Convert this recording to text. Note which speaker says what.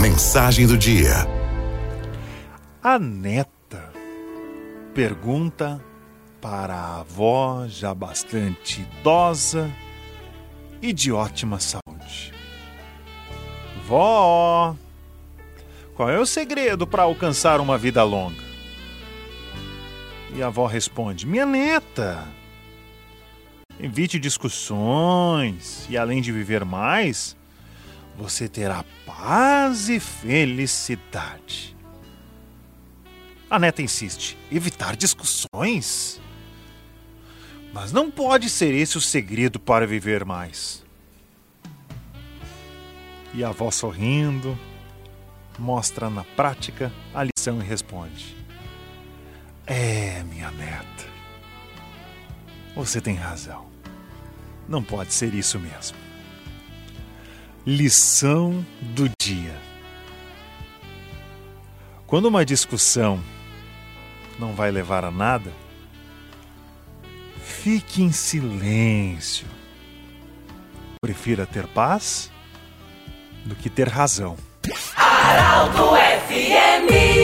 Speaker 1: Mensagem do dia.
Speaker 2: A neta pergunta para a avó, já bastante idosa e de ótima saúde: Vó, qual é o segredo para alcançar uma vida longa? E a avó responde: Minha neta, evite discussões e além de viver mais, você terá paz e felicidade. A neta insiste: evitar discussões? Mas não pode ser esse o segredo para viver mais. E a avó sorrindo, mostra na prática a lição e responde: É, minha neta, você tem razão. Não pode ser isso mesmo. Lição do dia. Quando uma discussão não vai levar a nada, fique em silêncio. Prefira ter paz do que ter razão.
Speaker 3: Araldo FMI